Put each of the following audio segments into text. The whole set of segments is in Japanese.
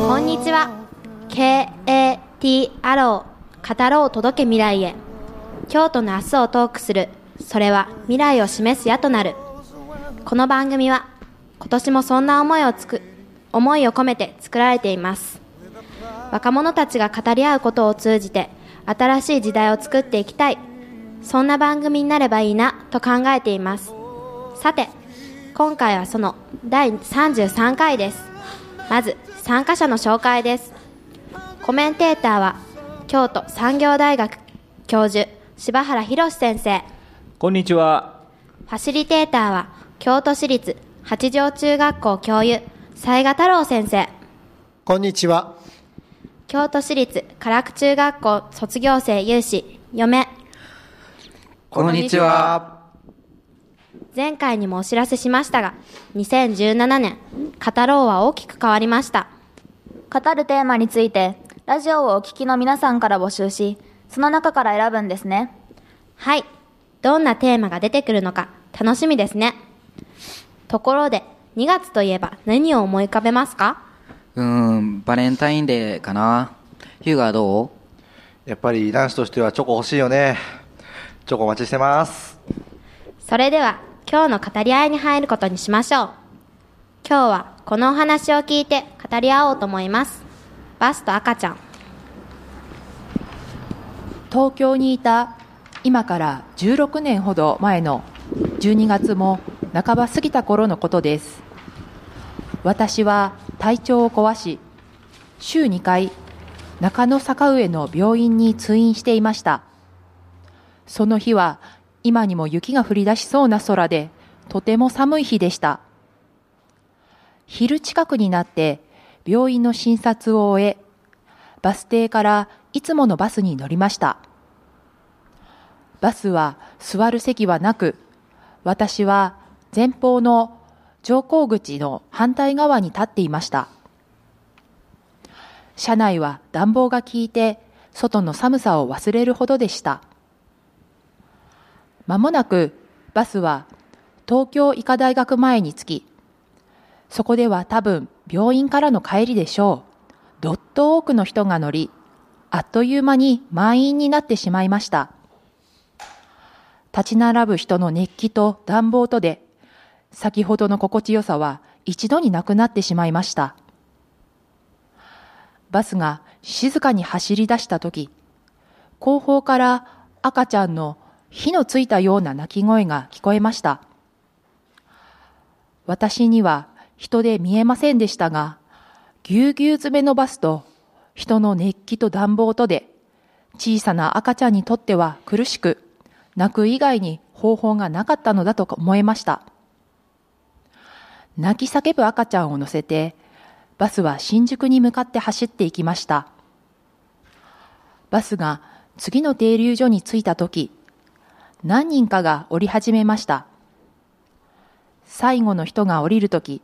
こんにちは。KAT アロー語ろう届け未来へ。京都の明日をトークする。それは未来を示す矢となる。この番組は今年もそんな思いをつく思いを込めて作られています。若者たちが語り合うことを通じて新しい時代を作っていきたい。そんな番組になればいいなと考えています。さて今回はその第33回です。まず参加者の紹介ですコメンテーターは京都産業大学教授柴原博先生こんにちは。ファシリテーターは京都市立八条中学校教諭雑賀太郎先生こんにちは。京都市立唐久中学校卒業生有志嫁こんにちは。前回にもお知らせしましたが2017年語ろうは大きく変わりました語るテーマについて、ラジオをお聞きの皆さんから募集し、その中から選ぶんですね。はいどんなテーマが出てくるのか楽しみですねところで2月といえば何を思い浮かべますか？うーん、バレンタインデーかな。ヒューガーどやっぱり男子としてはチョコ欲しいよね。チョコお待ちしてます。それでは今日の語り合いに入ることにしましょう。今日はこのお話を聞いて語り合おうと思います。バスと赤ちゃん。東京にいた今から16年ほど前の12月も半ば過ぎた頃のことです。私は体調を壊し週2回中野坂上の病院に通院していました。その日は今にも雪が降り出しそうな空でとても寒い日でした昼近くになって病院の診察を終えバス停からいつものバスに乗りました。バスは座る席はなく、私は前方の乗降口の反対側に立っていました。車内は暖房が効いて、外の寒さを忘れるほどでした。まもなくバスは東京医科大学前に着き、そこでは多分病院からの帰りでしょう。どっと多くの人が乗り、あっという間に満員になってしまいました。立ち並ぶ人の熱気と暖房とで、先ほどの心地よさは一度になくなってしまいました。バスが静かに走り出したとき、後方から赤ちゃんの火のついたような泣き声が聞こえました。私には人で見えませんでしたが、ぎゅうぎゅう詰めのバスと人の熱気と暖房とで、小さな赤ちゃんにとっては苦しく、泣く以外に方法がなかったのだと思えました。泣き叫ぶ赤ちゃんを乗せて、バスは新宿に向かって走っていきました。バスが次の停留所に着いたとき、何人かが降り始めました。最後の人が降りるとき、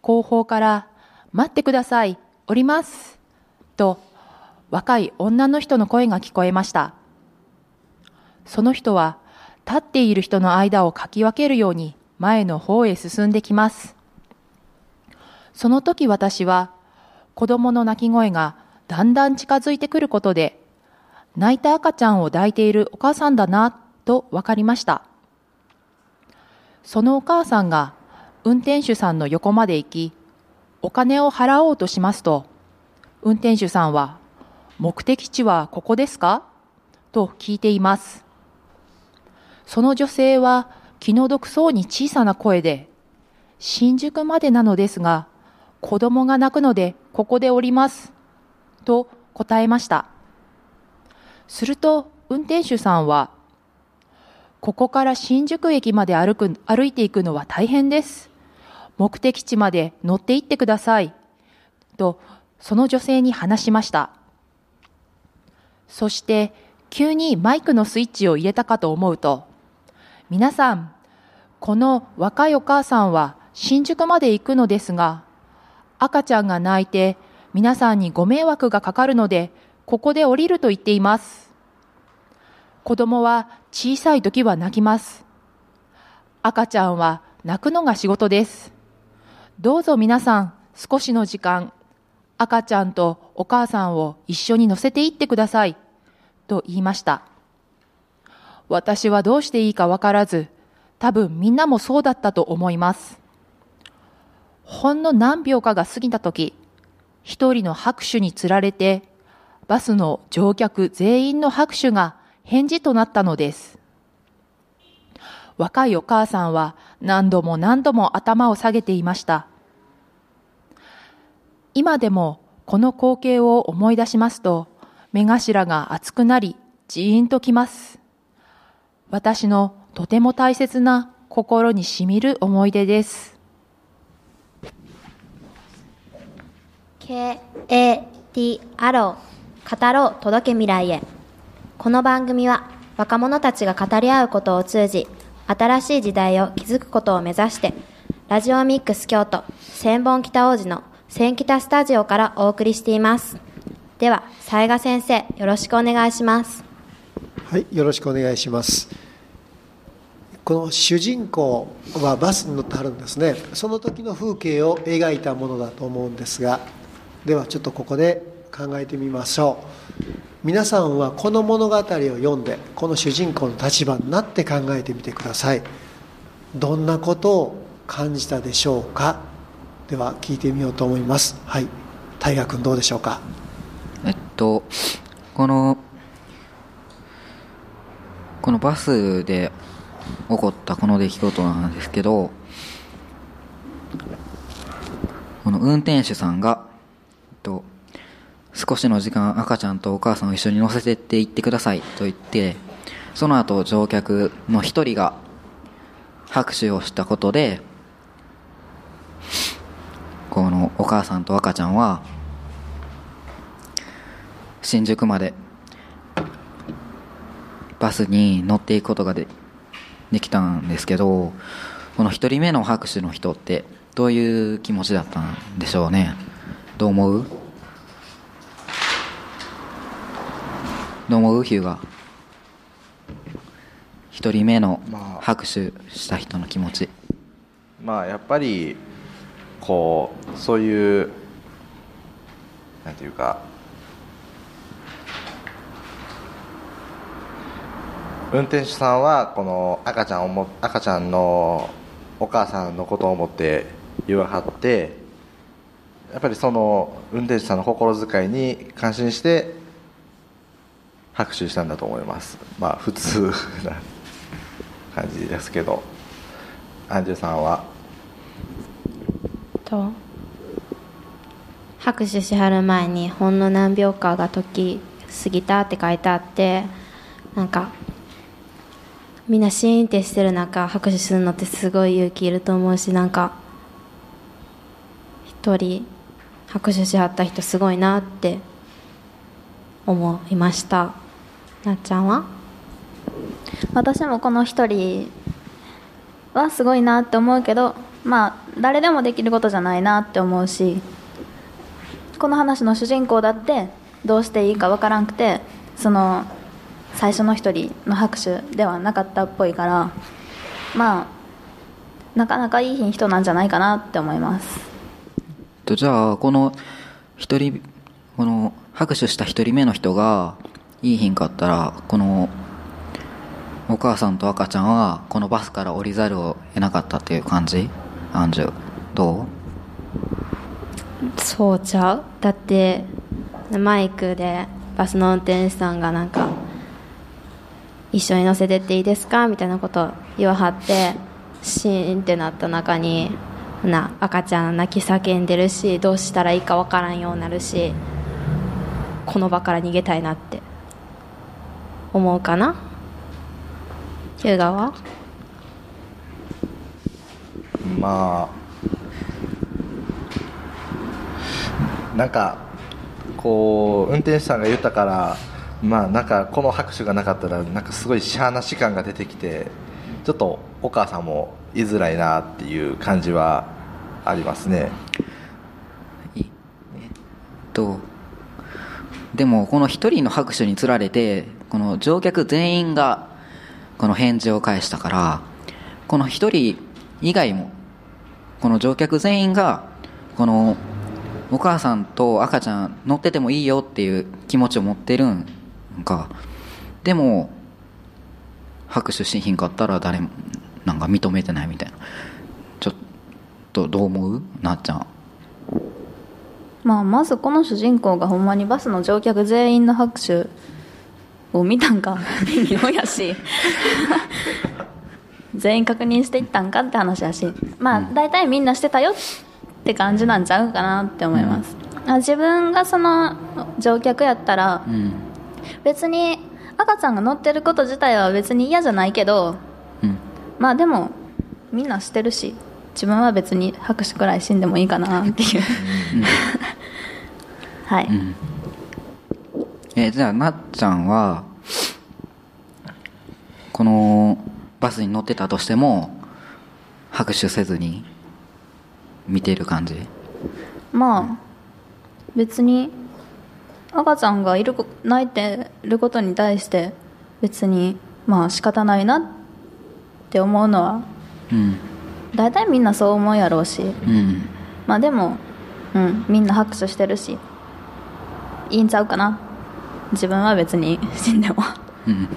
後方から、待ってください、降ります。と、若い女の人の声が聞こえました。その人は、立っている人の間をかき分けるように前の方へ進んできます。その時私は、子供の泣き声がだんだん近づいてくることで、泣いた赤ちゃんを抱いているお母さんだな、と分かりました。そのお母さんが運転手さんの横まで行き、お金を払おうとしますと、運転手さんは、目的地はここですか？と聞いています。その女性は気の毒そうに小さな声で、新宿までなのですが、子供が泣くのでここで降ります。と答えました。すると運転手さんは、ここから新宿駅まで歩く、歩いていくのは大変です。目的地まで乗って行ってください。と、その女性に話しました。そして、急にマイクのスイッチを入れたかと思うと、皆さん、この若いお母さんは新宿まで行くのですが、赤ちゃんが泣いて皆さんにご迷惑がかかるので、ここで降りると言っています。子供は小さい時は泣きます。赤ちゃんは泣くのが仕事です。どうぞ皆さん少しの時間、赤ちゃんとお母さんを一緒に乗せて行ってください。と言いました。私はどうしていいかわからず、多分みんなもそうだったと思います。ほんの何秒かが過ぎた時、一人の拍手につられて、バスの乗客全員の拍手が返事となったのです。若いお母さんは何度も何度も頭を下げていました。今でもこの光景を思い出しますと、目頭が熱くなり、ジーンときます。私のとても大切な心にしみる思い出です。K-A-T アロー語ろう届け未来へこの番組は若者たちが語り合うことを通じ新しい時代を築くことを目指してラジオミックス京都千本北王子の千北スタジオからお送りしていますでは雑賀先生よろしくお願いしますはい、よろしくお願いします。この主人公はバスに乗ってはるんですね。その時の風景を描いたものだと思うんですが、ではちょっとここで考えてみましょう。皆さんはこの物語を読んで、この主人公の立場になって考えてみてください。どんなことを感じたでしょうか？では聞いてみようと思います。はい、大河君どうでしょうか？えっとこのこのバスで起こったこの出来事なんですけどこの運転手さんが、少しの時間赤ちゃんとお母さんを一緒に乗せてって行ってくださいと言ってその後乗客の一人が拍手をしたことでこのお母さんと赤ちゃんは新宿までバスに乗っていくことがでできたんですけどこの一人目の拍手の人ってどういう気持ちだったんでしょうね。どう思う？どう思うヒューが一人目のまあ拍手した人の気持ち。まあやっぱりこうそういうなんていうか運転手さんはこの赤ちゃんをも赤ちゃんのお母さんのことを思って言わはってやっぱりその運転手さんの心遣いに感心して拍手したんだと思います。まあ普通な感じですけど。アンジュさんは？と拍手しはる前にほんの何秒かが時過ぎたって書いてあってなんかみんなシーンってしてる中拍手するのってすごい勇気いると思うしなんか一人拍手しはった人すごいなって思いました。なっちゃんは？私もこの一人はすごいなって思うけどまあ誰でもできることじゃないなって思うしこの話の主人公だってどうしていいかわからんくてその最初の一人の拍手ではなかったっぽいからまあなかなかいい人なんじゃないかなって思います。とじゃあこの一人この拍手した一人目の人がいい品かったらこのお母さんと赤ちゃんはこのバスから降りざるを得なかったっていう感じ？アンジュどう？そうちゃう？だってマイクでバスの運転手さんがなんか一緒に乗せてっていいですか？みたいなこと言わはってシーンってなった中にな赤ちゃん泣き叫んでるしどうしたらいいかわからんようになるしこの場から逃げたいなって。思うかな？ヒューガは？まあなんかこう運転手さんが言ったからまあなんかこの拍手がなかったらなんかすごいしゃーなし感が出てきてちょっとお母さんも言いづらいなっていう感じはありますね。えっとでもこの一人の拍手につられてこの乗客全員がこの返事を返したからこの一人以外もこの乗客全員がこのお母さんと赤ちゃん乗っててもいいよっていう気持ちを持ってるんか。でも拍手しひんかったら誰もなんか認めてないみたいな。ちょっとどう思う？なっちゃん。まあ、まずこの主人公がほんまにバスの乗客全員の拍手を見たんか。微妙やし。全員確認していったんかって話やし。まあ大体みんなしてたよって感じなんちゃうかなって思います、あ自分がその乗客やったらうん。別に赤ちゃんが乗ってること自体は別に嫌じゃないけどうん。まあでもみんなしてるし自分は別に拍手くらい死んでもいいかなっていう。はい、うんえじゃあなっちゃんはこのバスに乗ってたとしても拍手せずに見てる感じ？まあ別に赤ちゃんがいるこ泣いてることに対して別にまあ仕方ないなって思うのはうん。大体みんなそう思うやろうし。うん。まあでもうんみんな拍手してるしいいんちゃうかな自分は別に死んでもうん。っ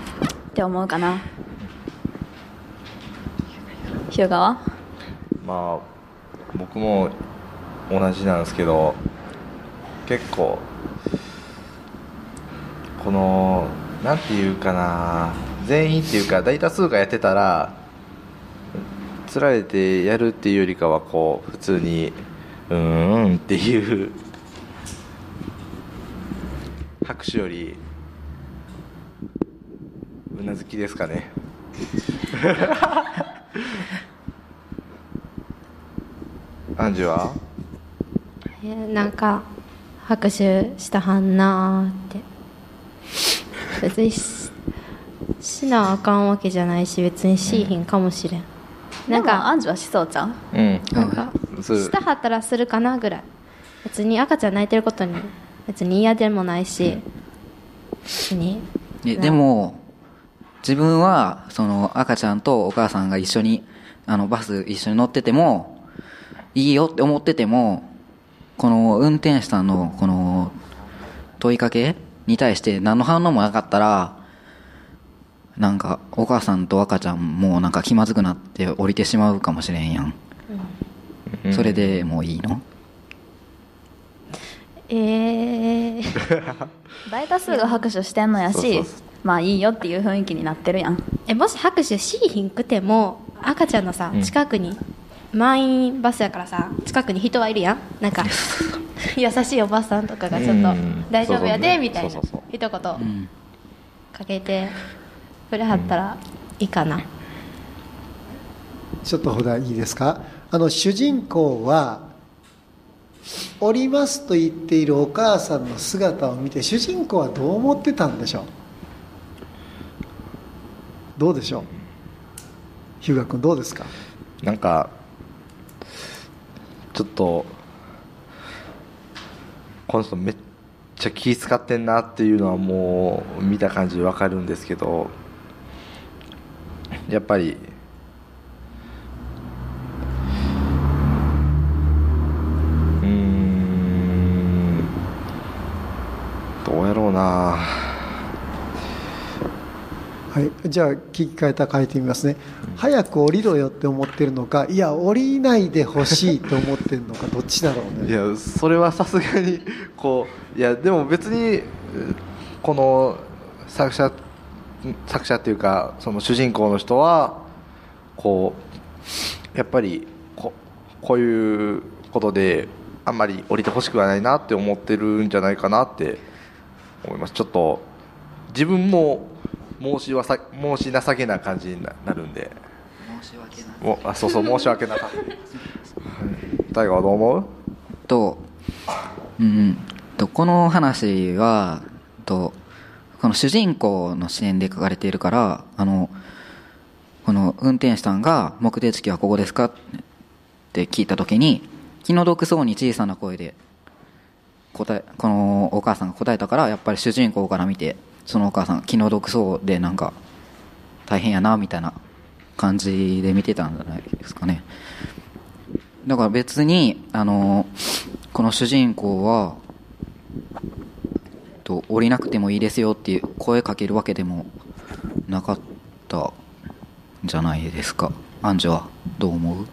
て思うかな。日向は？まあ僕も同じなんですけど結構このなんていうかな全員っていうか大多数がやってたらつられてやるっていうよりかはこう普通にうーんっていう拍手よりうなずきですかね。アンジュは？えーなんか拍手したはんなーって。別にししなあかんわけじゃないし別にしいひんかもしれん、なんでもかアンジュはしそうちゃう？うん。なんかしたはったらするかなぐらい。別に赤ちゃん泣いてることに別に嫌でもないし。別に？えでも自分はその赤ちゃんとお母さんが一緒にあのバス一緒に乗っててもいいよって思っててもこの運転手さんのこの問いかけに対して何の反応もなかったらなんかお母さんと赤ちゃんもなんか気まずくなって降りてしまうかもしれんやん、それでもういいの？えー、大多数が拍手してんのやしまあいいよっていう雰囲気になってるやん。えもし拍手しいひんくても赤ちゃんのさうん。近くに、満員バスやからさ近くに人はいるやん。なんか 優しいおばさんとかがちょっとうん「大丈夫やで」みたいな一言かうん。けてくれはったらいいかな、ちょっとほらいいですか？あの主人公は降りますと言っているお母さんの姿を見て主人公はどう思ってたんでしょう？どうでしょう？日向君どうですか？なんかちょっとこの人めっちゃ気使ってんなっていうのはもう見た感じわかるんですけどやっぱりうーんどうやろうな。はい、じゃあ聞き換えた変えてみますね、早く降りろよって思ってるのかいや降りないでほしいと思ってるのかどっちだろうね。いやそれはさすがにこういやでも別にこの作者作者っていうかその主人公の人はこうやっぱりここういうことであんまり降りてほしくはないなって思ってるんじゃないかなって思います。ちょっと自分も申しわさ申し情けな感じにななるんで。申し訳ないもうあそうそう申し訳なかった大河はどう思う？と、うんうん、とこの話はとこの主人公の視点で書かれているからあのこの運転手さんが「目的地はここですか?」って聞いた時に気の毒そうに小さな声で答えこのお母さんが答えたからやっぱり主人公から見てそのお母さん気の毒そうでなんか大変やなみたいな感じで見てたんじゃないですかね。だから別にあのこの主人公はと降りなくてもいいですよっていう声かけるわけでもなかったんじゃないですか。アンジュは。どう思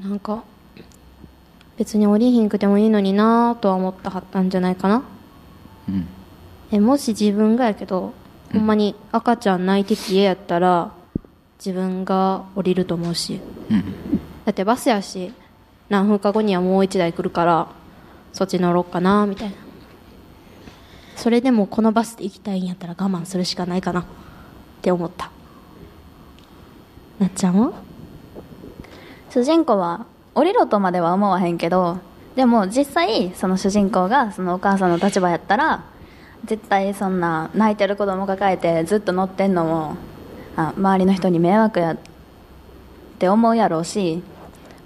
う？なんか別に降りひんくてもいいのになとは思ったはったんじゃないかな。うん。えもし自分がやけど、ほんまに赤ちゃん泣いてて家やったら自分が降りると思うし。うん。だってバスやし何分か後にはもう一台来るからそっち乗ろうかなみたいな。それでもこのバスで行きたいんやったら我慢するしかないかなって思った。なっちゃんは？主人公は降りろとまでは思わへんけどでも実際その主人公がそのお母さんの立場やったら絶対そんな泣いてる子供抱えてずっと乗ってんのもあ周りの人に迷惑やって思うやろうし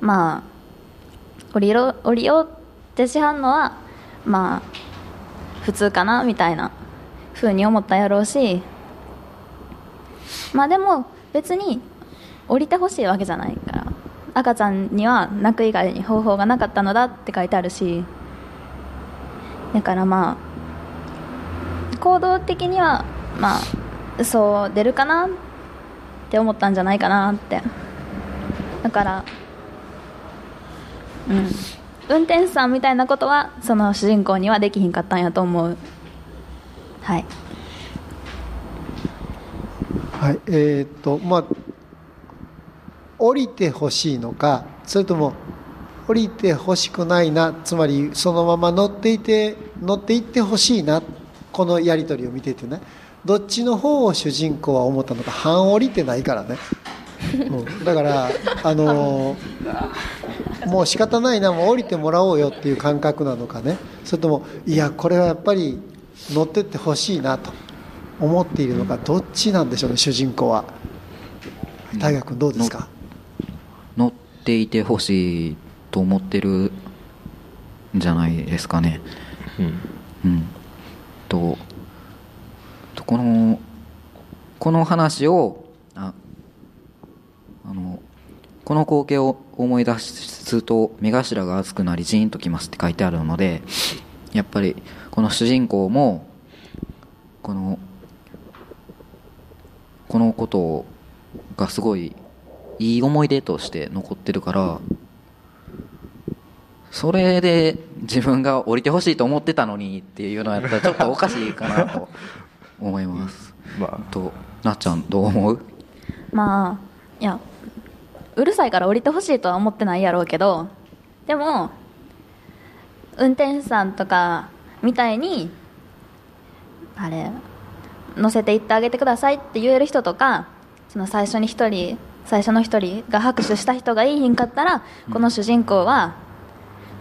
まあ降りろ降りようってしはんのはまあ普通かなみたいな風に思ったやろうしまあでも別に降りてほしいわけじゃないから。赤ちゃんには泣く以外に方法がなかったのだって書いてあるしだからまあ行動的にはまあそう出るかなって思ったんじゃないかなって。だからうん。運転手さんみたいなことはその主人公にはできひんかったんやと思う。はい。はい。えーっとまあ降りてほしいのかそれとも降りてほしくないなつまりそのまま乗っていて乗っていってほしいなこのやり取りを見ててね。どっちの方を主人公は思ったのか半降りてないからね、うん、だからあのーもう仕方ないなもう降りてもらおうよっていう感覚なのかね。それともいやこれはやっぱり乗ってってほしいなと思っているのかどっちなんでしょうね主人公は。大河君どうですか？乗っていてほしいと思ってるんじゃないですかね。うん。うん。ととこのこの話をああのこの光景を思い出すと目頭が熱くなりジーンときますって書いてあるのでやっぱりこの主人公もこのこのことがすごいいい思い出として残ってるからそれで自分が降りてほしいと思ってたのにっていうのやったらちょっとおかしいかなと 思います。まとなっちゃんどう思う？まあいやうるさいから降りてほしいとは思ってないやろうけどでも運転手さんとかみたいにあれ乗せて行ってあげてくださいって言える人とかその最初に一人最初の一人が拍手した人がいいひんかったらこの主人公は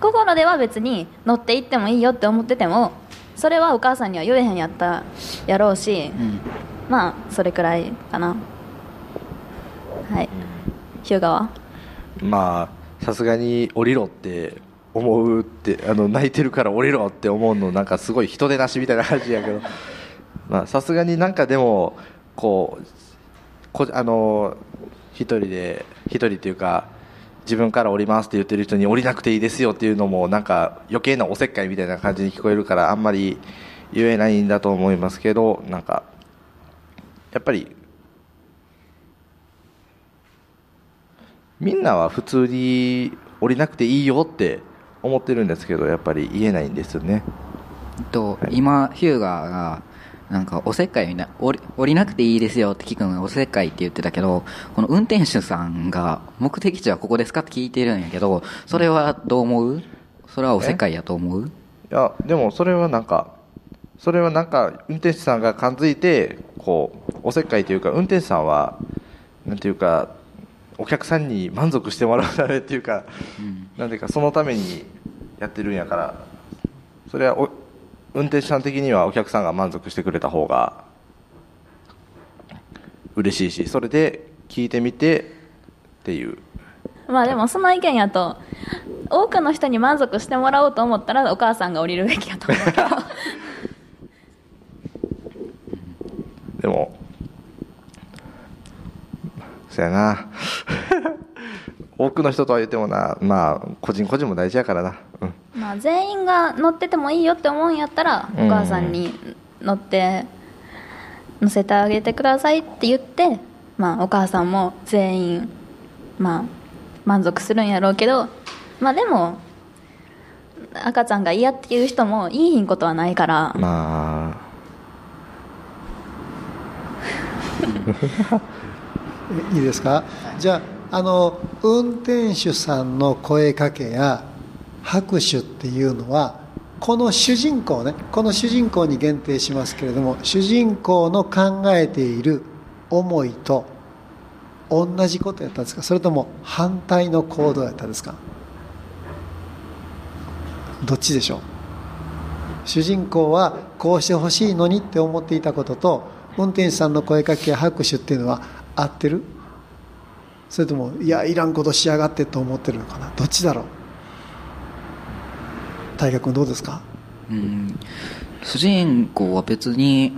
心では別に乗って行ってもいいよって思っててもそれはお母さんには言えへんやったやろうし、うん。まあそれくらいかな。はい。日向は？あまあさすがに降りろって思うってあの泣いてるから降りろって思うのなんかすごい人でなしみたいな感じやけど。まあさすがになんかでもこうこあの一人で一人っていうか自分から降りますって言ってる人に降りなくていいですよっていうのもなんか余計なおせっかいみたいな感じに聞こえるからあんまり言えないんだと思いますけどなんかやっぱりみんなは普通に降りなくていいよって思ってるんですけどやっぱり言えないんですよね。と今ヒューガーがなんかおせっかいみんな降り降りなくていいですよって聞くのがおせっかいって言ってたけどこの運転手さんが目的地はここですかって聞いてるんやけどそれはどう思う？それはおせっかいやと思う？いやでもそれはなんかそれはなんか運転手さんが感づいてこうおせっかいというか運転手さんはなんていうかお客さんに満足してもらうためっていうか、なんていうかそのためにやってるんやからそれはお運転手さん的にはお客さんが満足してくれた方が嬉しいしそれで聞いてみてっていう。まあでもその意見やと多くの人に満足してもらおうと思ったらお母さんが降りるべきやと思うけど。でもそやな多くの人とは言ってもなまあ個人個人も大事やからな、うん、まあ、全員が乗っててもいいよって思うんやったらお母さんに乗って乗せてあげてくださいって言って、まあ、お母さんも全員、まあ、満足するんやろうけど、まあ、でも赤ちゃんが嫌っていう人もいいひんことはないから、ま いいですか？じゃああの運転手さんの声かけや拍手っていうのはこの主人公ねこの主人公に限定しますけれども主人公の考えている思いと同じことやったんですか？それとも反対の行動やったんですか？どっちでしょう？主人公はこうしてほしいのにって思っていたことと運転手さんの声かけや拍手っていうのは合ってる？それともいやいらんことしやがってと思ってるのかな。どっちだろう？大河君どうですか？うん。主人公は別に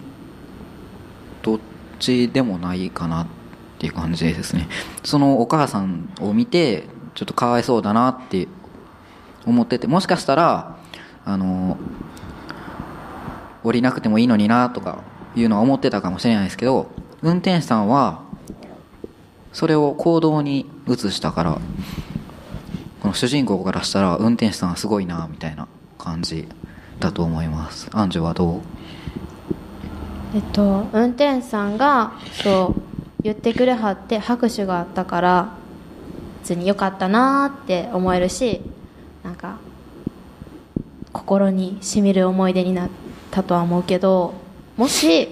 どっちでもないかなっていう感じですね。そのお母さんを見てちょっとかわいそうだなって思っててもしかしたらあの降りなくてもいいのになとかいうのは思ってたかもしれないですけど運転手さんはそれを行動に移したからこの主人公からしたら運転手さんはすごいなみたいな感じだと思います。アンジュはどう？えっと運転手さんがそう言ってくれはって拍手があったから別に良かったなーって思えるしなんか心にしみる思い出になったとは思うけどもし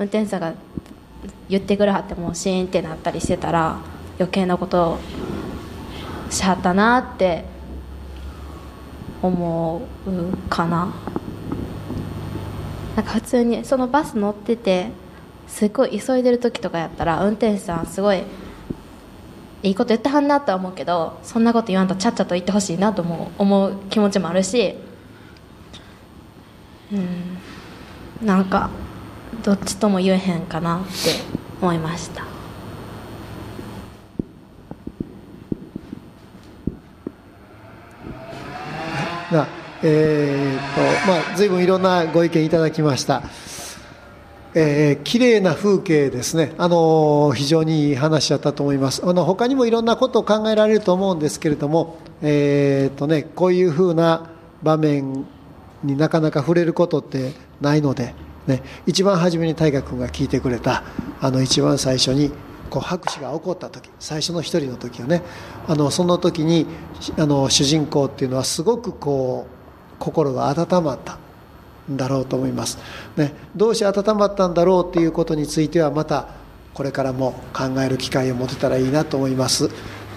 運転手さんが言ってくれはってもうシーンってなったりしてたら余計なことをしはったなって思うかな。なんか普通にそのバス乗っててすごい急いでる時とかやったら運転手さんすごいいいこと言ってはんなとは思うけどそんなこと言わんとちゃっちゃと言ってほしいなとも思う気持ちもあるしうんなんかどっちとも言えへんかなって思いました。なえーっとまあ随分いろんなご意見いただきました。えー、綺麗な風景ですね、あのー非常にいい話だったと思います。あの他にもいろんなことを考えられると思うんですけれども、えーとね、こういうふうな場面になかなか触れることってないので、ね、一番初めに大河君が聞いてくれたあの一番最初にこう拍手が起こった時最初の一人の時よねあのその時にあの主人公っていうのはすごくこう心が温まったんだろうと思います、ね、どうして温まったんだろうということについてはまたこれからも考える機会を持てたらいいなと思います、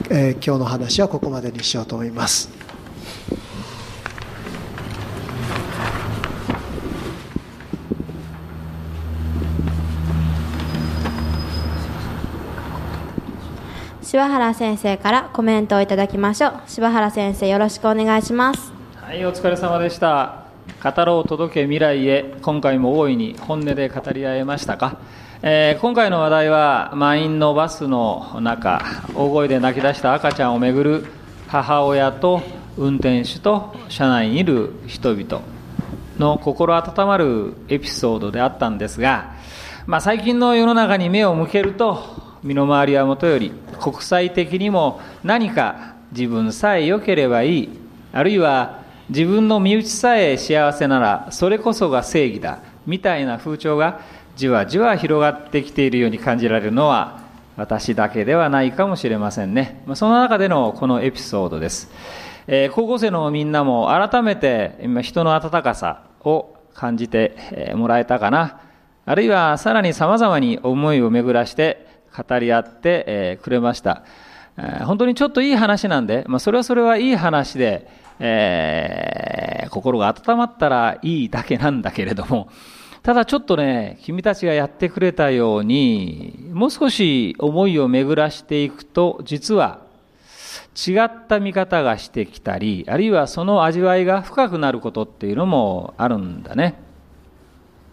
えー今日の話はここまでにしようと思います。柴原先生からコメントをいただきましょう柴原先生よろしくお願いしますはい、お疲れ様でした。語ろう届け未来へ、今回も大いに本音で語り合えましたか？えー今回の話題は満員のバスの中、大声で泣き出した赤ちゃんをめぐる母親と運転手と車内にいる人々の心温まるエピソードであったんですが、まあ、最近の世の中に目を向けると身の回りはもとより国際的にも何か自分さえ良ければいいあるいは自分の身内さえ幸せならそれこそが正義だみたいな風潮がじわじわ広がってきているように感じられるのは私だけではないかもしれませんね。まあその中でのこのエピソードです、えー高校生のみんなも改めて今人の温かさを感じてもらえたかな。あるいはさらに様々に思いを巡らして語り合ってえくれました。本当にちょっといい話なんで、まあ、それはそれはいい話で、えー心が温まったらいいだけなんだけれども、ただちょっとね、君たちがやってくれたように、もう少し思いを巡らしていくと、実は違った見方がしてきたり、あるいはその味わいが深くなることっていうのもあるんだね。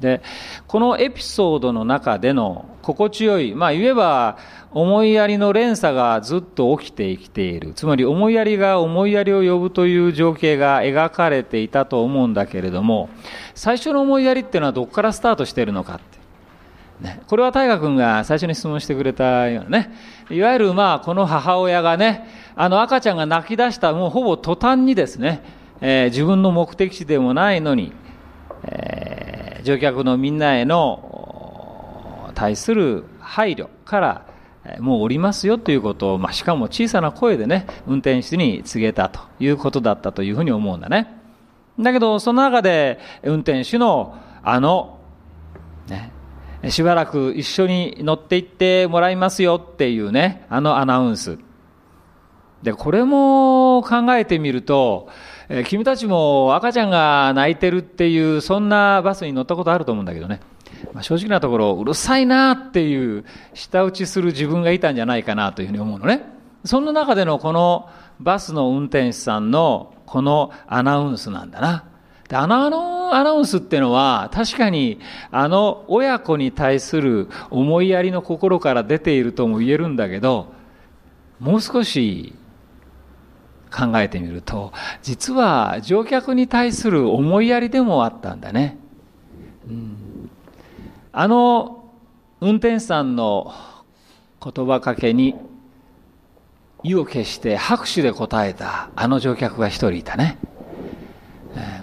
でこのエピソードの中での心地よいまあ言えば思いやりの連鎖がずっと起きてきている。つまり思いやりが思いやりを呼ぶという情景が描かれていたと思うんだけれども最初の思いやりっていうのはどこからスタートしているのかって。ね、これは大河君が最初に質問してくれたようなね。いわゆるまあこの母親がねあの赤ちゃんが泣き出したもうほぼ途端にですね、えー、自分の目的地でもないのに、えー、乗客のみんなへの対する配慮からもう降りますよということを、まあ、しかも小さな声でね運転手に告げたということだったというふうに思うんだねだけどその中で運転手のあのねしばらく一緒に乗って行ってもらいますよっていうね、あのアナウンス。で、これも考えてみると、え君たちも赤ちゃんが泣いてるっていう、そんなバスに乗ったことあると思うんだけどね。まあ、正直なところ、うるさいなっていう、舌打ちする自分がいたんじゃないかなというふうに思うのね。そんな中でのこのバスの運転手さんのこのアナウンスなんだな。であのアナウンスっていうのは確かにあの親子に対する思いやりの心から出ているとも言えるんだけどもう少し考えてみると実は乗客に対する思いやりでもあったんだね、うん、あの運転手さんの言葉かけに意を決して拍手で答えたあの乗客が一人いたね。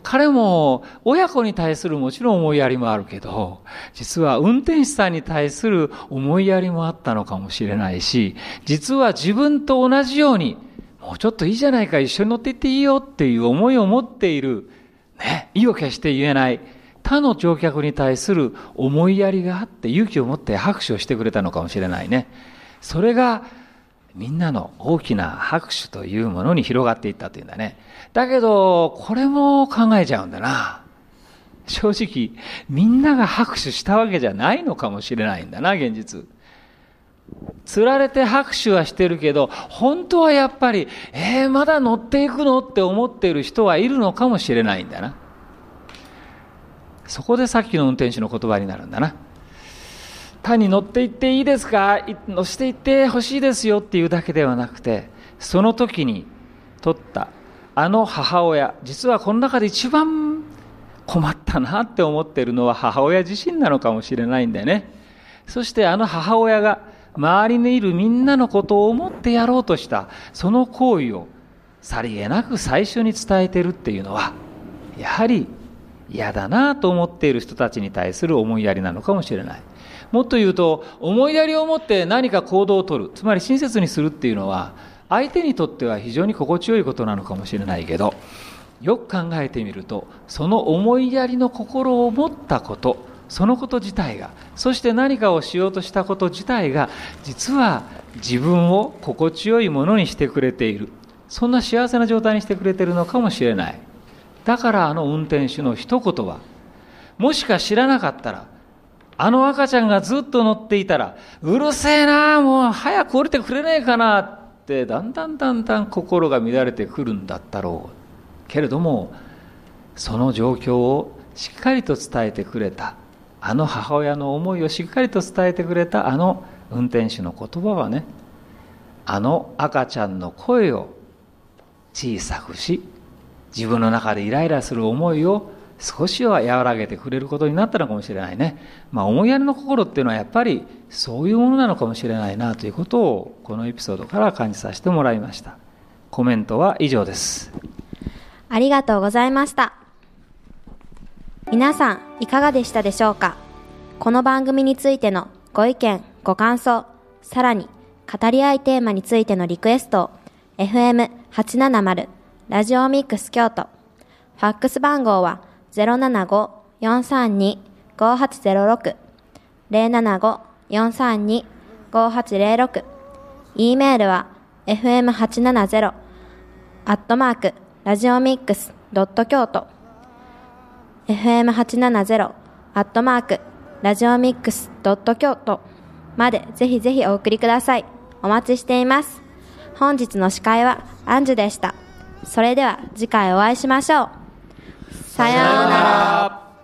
彼も親子に対するもちろん思いやりもあるけど、実は運転手さんに対する思いやりもあったのかもしれないし、実は自分と同じように、もうちょっといいじゃないか、一緒に乗っていっていいよっていう思いを持っている、ね、意を決して言えない、他の乗客に対する思いやりがあって勇気を持って拍手をしてくれたのかもしれないね。それがみんなの大きな拍手というものに広がっていったというんだね。だけど、これも考えちゃうんだな。正直、みんなが拍手したわけじゃないのかもしれないんだな、現実。釣られて拍手はしてるけど、本当はやっぱり、えー、まだ乗っていくのって思っている人はいるのかもしれないんだな。そこでさっきの運転手の言葉になるんだな。単に乗っていっていいですか？乗せていってほしいですよっていうだけではなくて、その時に取ったあの母親、実はこの中で一番困ったなって思ってるのは母親自身なのかもしれないんだよね。そしてあの母親が周りにいるみんなのことを思ってやろうとしたその行為をさりげなく最初に伝えてるっていうのはやはり嫌だなと思っている人たちに対する思いやりなのかもしれない。もっと言うと思いやりを持って何か行動をとるつまり親切にするっていうのは相手にとっては非常に心地よいことなのかもしれないけどよく考えてみるとその思いやりの心を持ったことそのこと自体がそして何かをしようとしたこと自体が実は自分を心地よいものにしてくれている。そんな幸せな状態にしてくれているのかもしれない。だからあの運転手の一言はもしか知らなかったらあの赤ちゃんがずっと乗っていたらうるせえなもう早く降りてくれないかなってだんだんだんだん心が乱れてくるんだったろう。けれどもその状況をしっかりと伝えてくれた。あの母親の思いをしっかりと伝えてくれたあの運転手の言葉はねあの赤ちゃんの声を小さくし自分の中でイライラする思いを少しは和らげてくれることになったのかもしれないね。まあ、思いやりの心っていうのはやっぱりそういうものなのかもしれないなということをこのエピソードから感じさせてもらいました。コメントは以上です。ありがとうございました。皆さん、いかがでしたでしょうか？この番組についてのご意見、ご感想、さらに語り合いテーマについてのリクエストを FM870 ラジオミックス京都ファックス番号は075-432-5806 075-432-5806 e メールは fm870 アットマークラジオミックスドット京都 fm870 アットマークラジオミックスドット京都までぜひぜひお送りください。お待ちしています。本日の司会はアンジュでした。それでは次回お会いしましょう。さようなら。